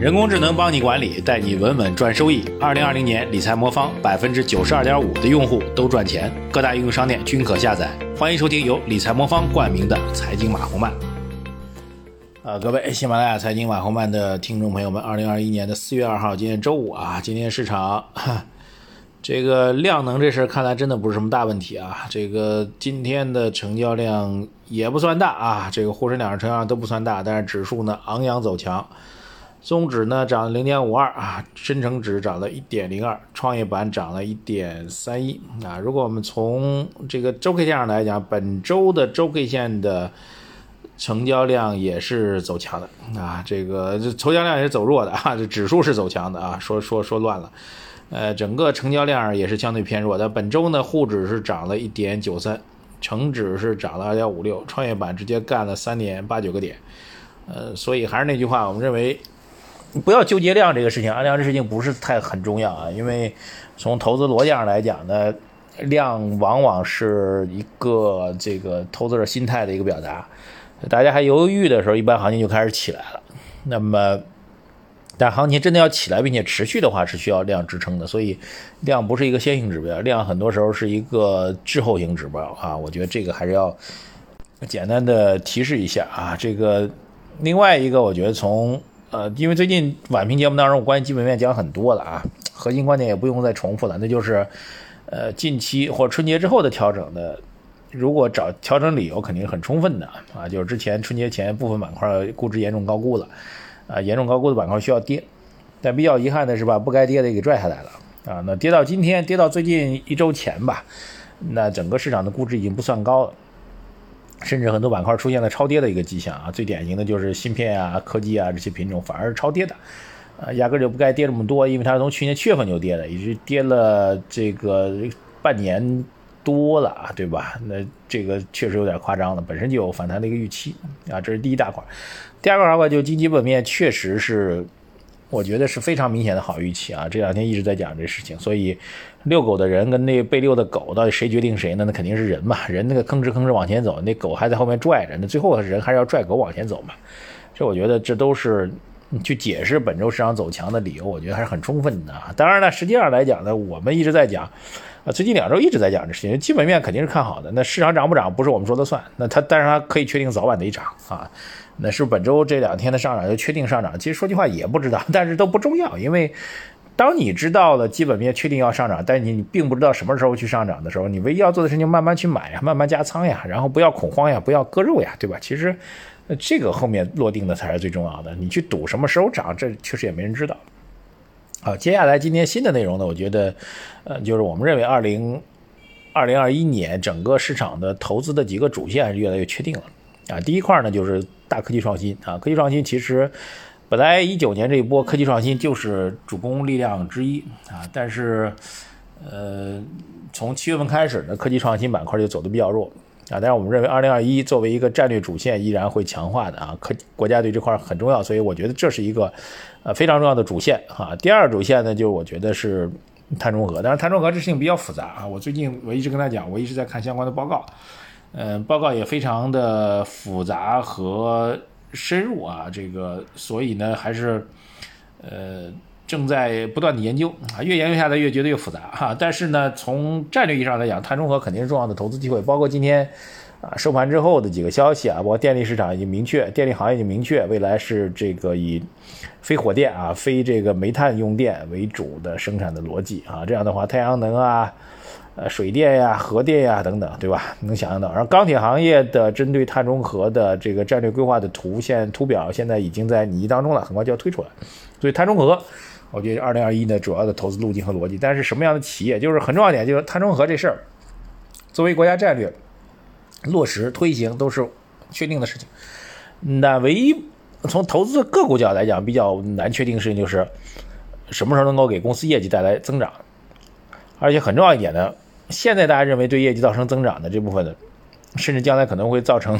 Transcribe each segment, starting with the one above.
人工智能帮你管理，带你稳稳赚收益。二零二零年理财魔方百分之九十二点五的用户都赚钱，各大应用商店均可下载。欢迎收听由理财魔方冠名的财经马红漫。啊，各位喜马拉雅财经马红漫的听众朋友们，二零二一年的四月二号，今天周五啊，今天市场 这个量能这事儿看来真的不是什么大问题啊。这个今天的成交量也不算大啊，这个沪深两市成交量都不算大，但是指数呢昂扬走强。综指呢涨了零点五二啊，深成指涨了一点零二，创业板涨了一点三一啊。如果我们从这个周 K 线上来讲，本周的周 K 线的成交量也是走强的啊，这个成交量也是走弱的啊，这指数是走强的啊，说说说乱了，呃，整个成交量也是相对偏弱的。本周呢，沪指是涨了一点九三，成指是涨了二点五六，创业板直接干了三点八九个点，呃，所以还是那句话，我们认为。不要纠结量这个事情，啊，量这事情不是太很重要啊，因为从投资逻辑上来讲呢，量往往是一个这个投资者心态的一个表达。大家还犹豫的时候，一般行情就开始起来了。那么，但行情真的要起来并且持续的话，是需要量支撑的。所以，量不是一个先行指标，量很多时候是一个滞后型指标啊。我觉得这个还是要简单的提示一下啊。这个另外一个，我觉得从呃，因为最近晚评节目当中，我关于基本面讲很多了啊，核心观点也不用再重复了，那就是，呃，近期或春节之后的调整的，如果找调整理由，肯定很充分的啊，就是之前春节前部分板块估值严重高估了，啊，严重高估的板块需要跌，但比较遗憾的是把不该跌的给拽下来了啊，那跌到今天，跌到最近一周前吧，那整个市场的估值已经不算高了。甚至很多板块出现了超跌的一个迹象啊，最典型的就是芯片啊、科技啊这些品种反而是超跌的，啊，压根就不该跌这么多，因为它是从去年七月份就跌的，已经跌了这个半年多了啊，对吧？那这个确实有点夸张了，本身就有反弹的一个预期啊，这是第一大块。第二块的话，就经济本面确实是。我觉得是非常明显的好预期啊！这两天一直在讲这事情，所以遛狗的人跟那被遛的狗，到底谁决定谁呢？那肯定是人嘛，人那个吭哧吭哧往前走，那狗还在后面拽着，那最后人还是要拽狗往前走嘛。这我觉得这都是去解释本周市场走强的理由，我觉得还是很充分的。当然了，实际上来讲呢，我们一直在讲啊，最近两周一直在讲这事情，基本面肯定是看好的。那市场涨不涨不是我们说的算，那它但是它可以确定早晚得涨啊。那是本周这两天的上涨就确定上涨，其实说句话也不知道，但是都不重要，因为当你知道了基本面确定要上涨，但你你并不知道什么时候去上涨的时候，你唯一要做的事情慢慢去买呀，慢慢加仓呀，然后不要恐慌呀，不要割肉呀，对吧？其实这个后面落定的才是最重要的，你去赌什么时候涨，这确实也没人知道。好，接下来今天新的内容呢，我觉得呃，就是我们认为二零二零二一年整个市场的投资的几个主线是越来越确定了。啊，第一块呢就是。大科技创新。啊，科技创新其实本来一九年这一波科技创新就是主攻力量之一。啊，但是呃，从七月份开始呢，科技创新板块就走的比较弱啊。但是我们认为二零二一作为一个战略主线依然会强化的啊，可国家对这块很重要，所以我觉得这是一个呃非常重要的主线哈。第二主线呢，就是我觉得是碳中和，但是碳中和这事情比较复杂啊。我最近我一直跟他讲，我一直在看相关的报告。嗯，报告也非常的复杂和深入啊，这个所以呢，还是呃正在不断的研究啊，越研究下来越觉得越复杂哈。但是呢，从战略意义上来讲，碳中和肯定是重要的投资机会。包括今天啊收盘之后的几个消息啊，包括电力市场已经明确，电力行业已经明确，未来是这个以非火电啊、非这个煤炭用电为主的生产的逻辑啊。这样的话，太阳能啊。呃，水电呀、核电呀等等，对吧？能想象到。然后钢铁行业的针对碳中和的这个战略规划的图现图表，现在已经在拟议当中了，很快就要推出来。所以碳中和，我觉得二零二一呢主要的投资路径和逻辑。但是什么样的企业，就是很重要一点，就是碳中和这事儿，作为国家战略落实推行都是确定的事情。那唯一从投资个股角度来讲比较难确定的事情，就是什么时候能够给公司业绩带来增长。而且很重要一点呢，现在大家认为对业绩造成增长的这部分的，甚至将来可能会造成，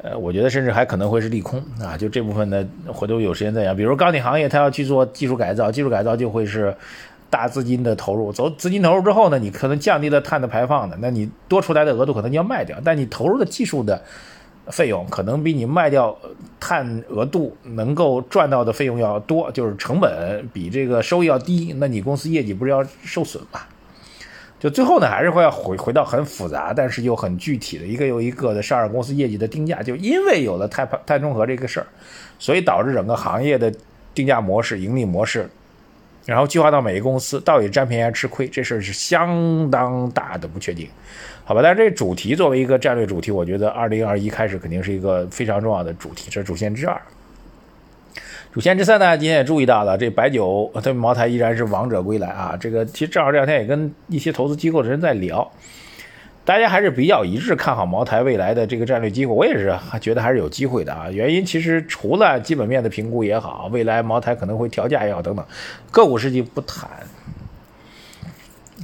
呃，我觉得甚至还可能会是利空啊。就这部分呢，回头有时间再讲。比如钢铁行业，它要去做技术改造，技术改造就会是大资金的投入。走资金投入之后呢，你可能降低了碳的排放的，那你多出来的额度可能你要卖掉，但你投入的技术的费用可能比你卖掉碳额度能够赚到的费用要多，就是成本比这个收益要低，那你公司业绩不是要受损吗？就最后呢，还是会要回回到很复杂，但是又很具体的一个又一个的上市公司业绩的定价。就因为有了碳碳中和这个事儿，所以导致整个行业的定价模式、盈利模式，然后计划到每一个公司到底占便宜还是吃亏，这事儿是相当大的不确定，好吧？但是这主题作为一个战略主题，我觉得二零二一开始肯定是一个非常重要的主题，这是主线之二。主线之三呢，今天也注意到了，这白酒 对茅台依然是王者归来啊！这个其实正好这两天也跟一些投资机构的人在聊，大家还是比较一致看好茅台未来的这个战略机会。我也是觉得还是有机会的啊！原因其实除了基本面的评估也好，未来茅台可能会调价也好等等，个股事情不谈，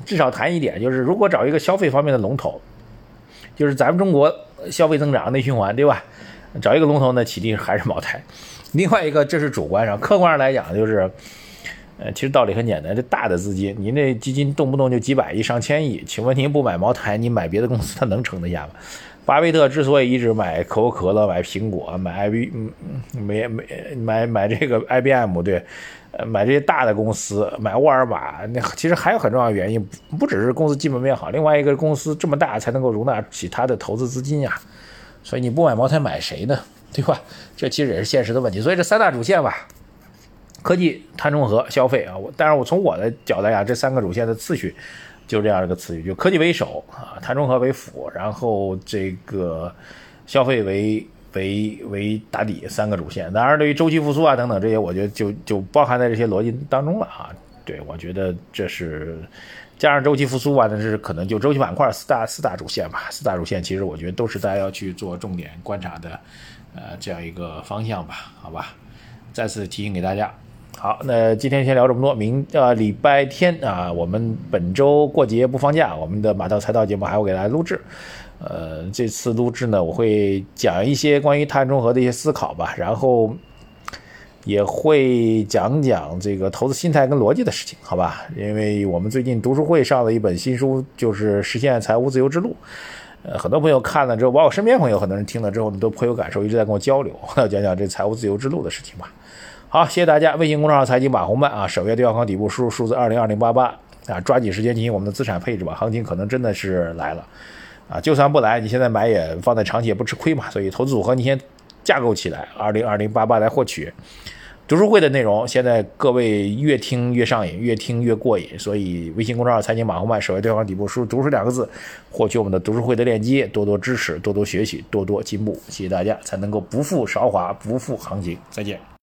至少谈一点，就是如果找一个消费方面的龙头，就是咱们中国消费增长内循环，对吧？找一个龙头呢，起定还是茅台。另外一个，这是主观上，客观上来讲，就是，呃，其实道理很简单，这大的资金，您这基金动不动就几百亿、上千亿，请问您不买茅台，你买别的公司，它能撑得下吗？巴菲特之所以一直买可口可乐、买苹果、买 I B，嗯，没没买买这个 I B M，对，买这些大的公司，买沃尔玛，那其实还有很重要的原因，不只是公司基本面好，另外一个公司这么大才能够容纳起它的投资资金呀，所以你不买茅台，买谁呢？对吧？这其实也是现实的问题。所以这三大主线吧，科技、碳中和、消费啊。我但是我从我的角度来讲，这三个主线的次序就这样一个次序：就科技为首啊，碳中和为辅，然后这个消费为为为打底，三个主线。当然，对于周期复苏啊等等这些，我觉得就就包含在这些逻辑当中了啊。对我觉得这是加上周期复苏啊，那是可能就周期板块四大四大主线吧。四大主线其实我觉得都是大家要去做重点观察的。呃，这样一个方向吧，好吧，再次提醒给大家。好，那今天先聊这么多。明呃礼拜天啊，我们本周过节不放假，我们的马道财道节目还会给大家录制。呃，这次录制呢，我会讲一些关于碳中和的一些思考吧，然后也会讲讲这个投资心态跟逻辑的事情，好吧？因为我们最近读书会上的一本新书，就是《实现财务自由之路》。呃，很多朋友看了之后，包括我身边朋友，很多人听了之后呢，都颇有感受，一直在跟我交流，讲讲这财务自由之路的事情吧。好，谢谢大家。微信公众号财经马红漫啊，首页对话框底部输入数字二零二零八八啊，抓紧时间进行我们的资产配置吧。行情可能真的是来了啊，就算不来，你现在买也放在长期也不吃亏嘛。所以投资组合你先架构起来，二零二零八八来获取。读书会的内容，现在各位越听越上瘾，越听越过瘾，所以微信公众号“财经马红漫”首页对话框底部输入“读书”两个字，获取我们的读书会的链接，多多支持，多多学习，多多进步，谢谢大家，才能够不负韶华，不负行情。再见。